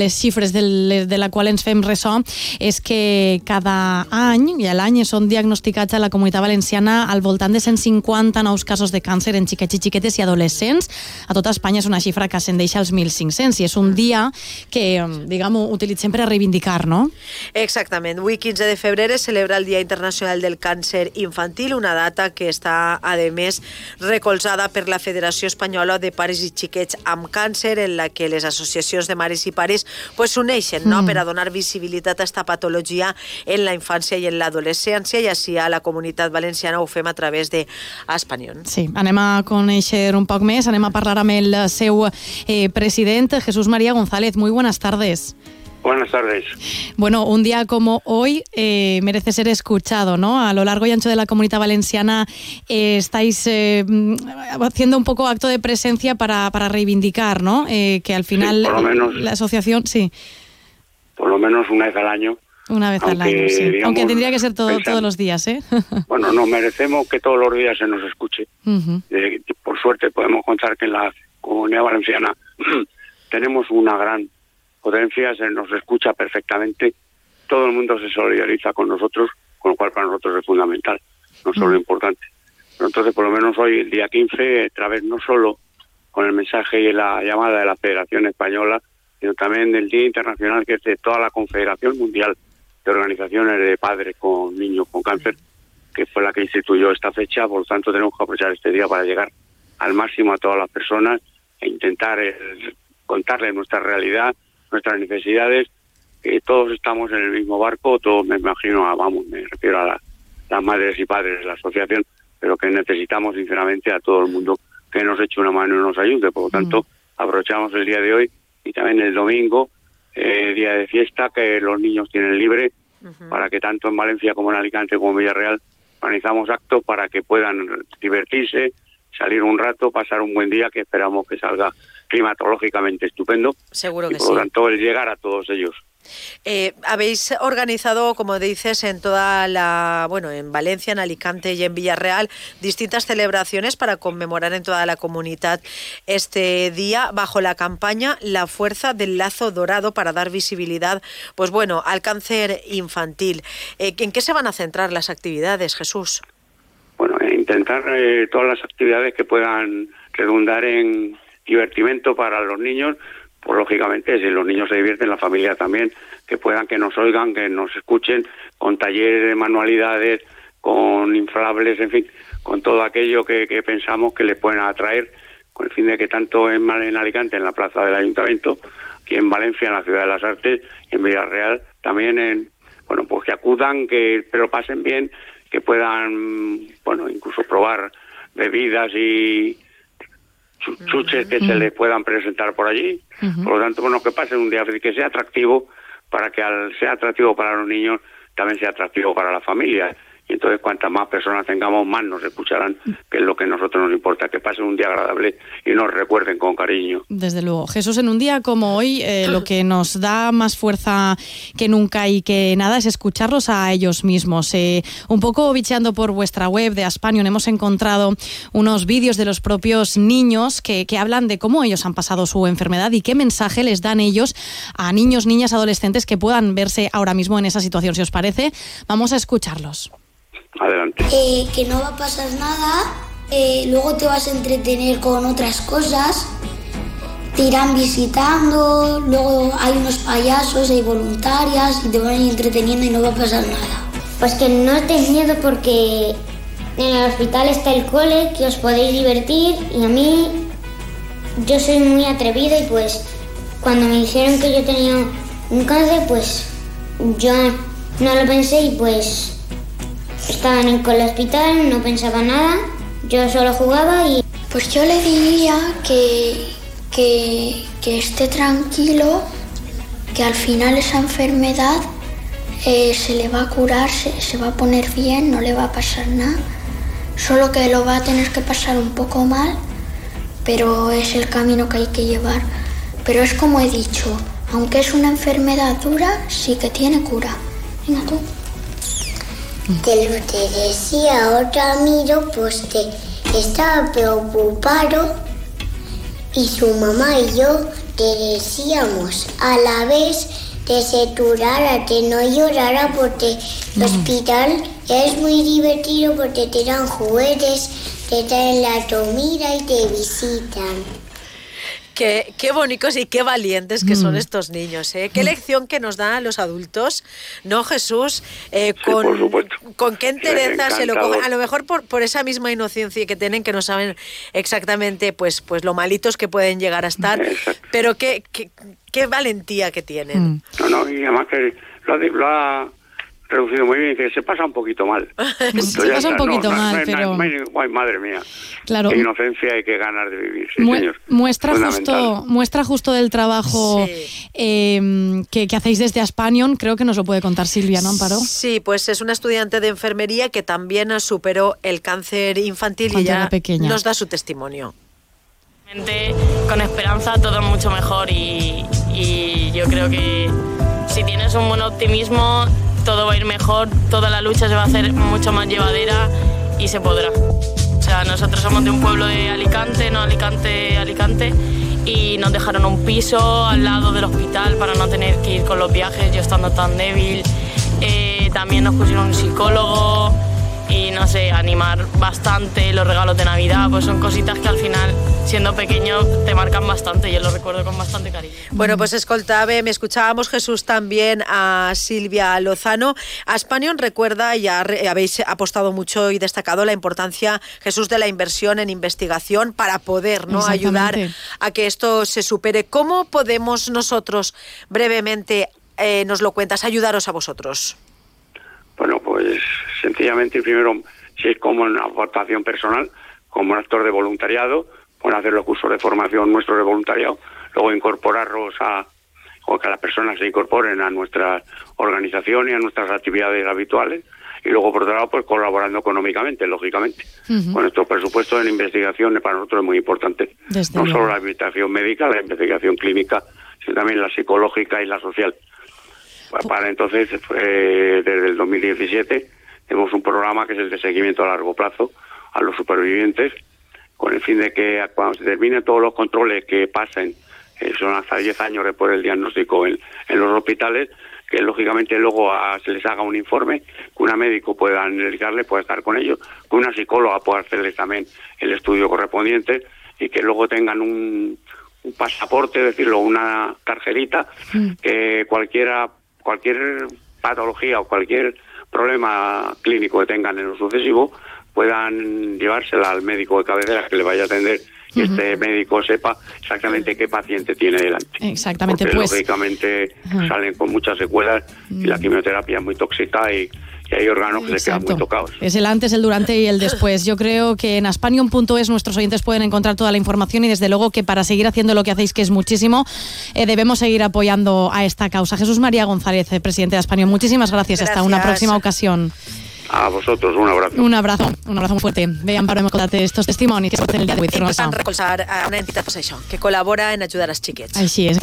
les xifres de, de la qual ens fem ressò és que cada any, i l'any són diagnosticats a la comunitat valenciana al voltant de 150 nous casos de càncer en xiquets i xiquetes i adolescents. A tota Espanya és una xifra que ascendeix als 1.500 i és un dia que, diguem utilitzem per a reivindicar, no? Exactament. Avui, 15 de febrer, es celebra el Dia Internacional del Càncer Infantil, una data que està, a més, recolzada per la Federació Espanyola de Pares i Xiquets amb Càncer, en la que les associacions de mares i pares pues, s'uneixen no? mm. per a donar visibilitat a aquesta patologia en la infància i en l'adolescència i així a la comunitat valenciana ho fem a través de Espanyol. Sí, anem a conèixer un poc més, anem a parlar amb el seu eh, president, Jesús María González. Muy buenas tardes. Buenas tardes. Bueno, un día como hoy eh, merece ser escuchado, ¿no? A lo largo y ancho de la comunidad valenciana eh, estáis eh, haciendo un poco acto de presencia para, para reivindicar, ¿no? Eh, que al final por lo menos, la asociación, sí. Por lo menos una vez al año. Una vez al año, sí. Digamos, aunque tendría que ser todo, todos los días, ¿eh? bueno, no, merecemos que todos los días se nos escuche. Uh -huh. por suerte podemos contar que en la comunidad valenciana tenemos una gran potencia, se nos escucha perfectamente, todo el mundo se solidariza con nosotros, con lo cual para nosotros es fundamental, no solo importante. Pero entonces, por lo menos hoy, el día 15, a través no solo con el mensaje y la llamada de la Federación Española, sino también del Día Internacional que es de toda la Confederación Mundial de Organizaciones de Padres con Niños con Cáncer, que fue la que instituyó esta fecha, por lo tanto tenemos que aprovechar este día para llegar al máximo a todas las personas e intentar eh, contarles nuestra realidad, nuestras necesidades, todos estamos en el mismo barco, todos me imagino, vamos, me refiero a la, las madres y padres de la asociación, pero que necesitamos sinceramente a todo el mundo que nos eche una mano y nos ayude. Por lo tanto, mm. aprovechamos el día de hoy y también el domingo, eh, día de fiesta, que los niños tienen libre, uh -huh. para que tanto en Valencia como en Alicante como en Villarreal organizamos actos para que puedan divertirse, salir un rato, pasar un buen día, que esperamos que salga climatológicamente estupendo. Seguro que y por lo tanto, el llegar a todos ellos. Eh, habéis organizado, como dices, en toda la, bueno, en Valencia, en Alicante y en Villarreal, distintas celebraciones para conmemorar en toda la comunidad este día bajo la campaña La fuerza del lazo dorado para dar visibilidad, pues bueno, al cáncer infantil. Eh, ¿En qué se van a centrar las actividades, Jesús? Intentar eh, todas las actividades que puedan redundar en divertimento para los niños, pues lógicamente si los niños se divierten, la familia también, que puedan que nos oigan, que nos escuchen, con talleres de manualidades, con inflables, en fin, con todo aquello que, pensamos que les pueden atraer, con el fin de que tanto en, en Alicante, en la plaza del Ayuntamiento, aquí en Valencia, en la Ciudad de las Artes, en Villarreal, también en, bueno, pues que acudan, que pero pasen bien, que puedan, bueno, incluso probar bebidas y, chuches que se les puedan presentar por allí. Uh -huh. Por lo tanto, bueno, que pase un día que sea atractivo para que al sea atractivo para los niños, también sea atractivo para la familia. Entonces, cuantas más personas tengamos, más nos escucharán, que es lo que a nosotros nos importa, que pasen un día agradable y nos recuerden con cariño. Desde luego. Jesús, en un día como hoy, eh, lo que nos da más fuerza que nunca y que nada es escucharlos a ellos mismos. Eh, un poco bicheando por vuestra web de Aspanion, hemos encontrado unos vídeos de los propios niños que hablan de cómo ellos han pasado su enfermedad y qué mensaje les dan ellos a niños, niñas, adolescentes que puedan verse ahora mismo en esa situación. Si os parece, vamos a escucharlos. Adelante. Eh, que no va a pasar nada, eh, luego te vas a entretener con otras cosas, te irán visitando, luego hay unos payasos, hay voluntarias y te van a ir entreteniendo y no va a pasar nada. Pues que no tengáis miedo porque en el hospital está el cole, que os podéis divertir y a mí yo soy muy atrevido y pues cuando me dijeron que yo tenía un cáncer pues yo no lo pensé y pues Estaban en el hospital, no pensaba nada, yo solo jugaba y... Pues yo le diría que, que, que esté tranquilo, que al final esa enfermedad eh, se le va a curar, se, se va a poner bien, no le va a pasar nada, solo que lo va a tener que pasar un poco mal, pero es el camino que hay que llevar. Pero es como he dicho, aunque es una enfermedad dura, sí que tiene cura. Venga tú que lo que decía otro amigo, pues que estaba preocupado y su mamá y yo te decíamos a la vez que se turara, que no llorara porque el hospital es muy divertido porque te dan juguetes, te traen la comida y te visitan. Qué, qué bonitos y qué valientes que son estos niños. ¿eh? Qué lección que nos dan a los adultos, ¿no, Jesús? Eh, Sí, por con, supuesto. con qué entereza se lo cogen. A lo mejor por, por esa misma inocencia que tienen, que no saben exactamente pues, pues lo malitos que pueden llegar a estar. Exacto. Pero qué, qué, qué valentía que tienen. Mm. No, no, y además que lo lo ha reducido muy bien, que se pasa un poquito mal. Se pasa un poquito no, no, mal, no pero- no ay, madre mía. Claro. Qué inocencia y qué ganas de vivir, sí, Mue- señor. muestra justo muestra justo del trabajo Sí. eh, que, que hacéis desde Aspanion creo que nos lo puede contar Silvia no Amparo Sí, pues es una estudiante de enfermería que también superó el cáncer infantil y Cuando era ya pequeña. nos da su testimonio. Con esperanza todo mucho mejor y, y yo creo que si tienes un buen optimismo todo va a ir mejor, toda la lucha se va a hacer mucho más llevadera y se podrá. O sea, nosotros somos de un pueblo de Alicante, no Alicante, Alicante, y nos dejaron un piso al lado del hospital para no tener que ir con los viajes, yo estando tan débil. Eh, también nos pusieron un psicólogo y no sé, animar bastante los regalos de Navidad, pues son cositas que al final, siendo pequeño, te marcan bastante y yo lo recuerdo con bastante cariño. Bueno, pues escoltave, me escuchábamos Jesús también a Silvia Lozano. A Spanion recuerda, ya habéis apostado mucho y destacado la importancia, Jesús, de la inversión en investigación para poder ¿no? ayudar a que esto se supere. ¿Cómo podemos nosotros, brevemente, eh, nos lo cuentas, ayudaros a vosotros? Bueno, pues sencillamente, primero, si es como una aportación personal, como un actor de voluntariado, pueden hacer los cursos de formación nuestros de voluntariado, luego incorporarlos a, o que las personas se incorporen a nuestra organización y a nuestras actividades habituales, y luego, por otro lado, pues colaborando económicamente, lógicamente. Con nuestro presupuesto en investigación para nosotros es muy importante. Desde no luego. solo la investigación médica, la investigación clínica, sino también la psicológica y la social. Pa- Para entonces, eh, desde el 2017, tenemos un programa que es el de seguimiento a largo plazo a los supervivientes, con el fin de que cuando se terminen todos los controles que pasen, eh, son hasta 10 años después del diagnóstico en, en los hospitales, que lógicamente luego a- se les haga un informe, que una médico pueda analizarle, pueda estar con ellos, que una psicóloga pueda hacerles también el estudio correspondiente y que luego tengan un, un pasaporte, decirlo, una tarjetita, que cualquiera, cualquier patología o cualquier problema clínico que tengan en lo sucesivo puedan llevársela al médico de cabecera que le vaya a atender y este médico sepa exactamente qué paciente tiene delante. Exactamente, Porque pues- lógicamente salen con muchas secuelas y la quimioterapia es muy tóxica y, hay órganos que se quedan muy tocados. Es el antes, el durante y el después. Yo creo que en aspanion.es nuestros oyentes pueden encontrar toda la información y desde luego que para seguir haciendo lo que hacéis, que es muchísimo, eh, debemos seguir apoyando a esta causa. Jesús María González, eh, presidente de Aspanion, muchísimas gracias. Hasta una próxima ocasión. A vosotros, un abrazo. Un abrazo, un abrazo muy fuerte. Vean, para escoltar estos testimonios que es el día de hoy. Recolzar a una entitat, pues que col·labora en ajudar als xiquets. Així és.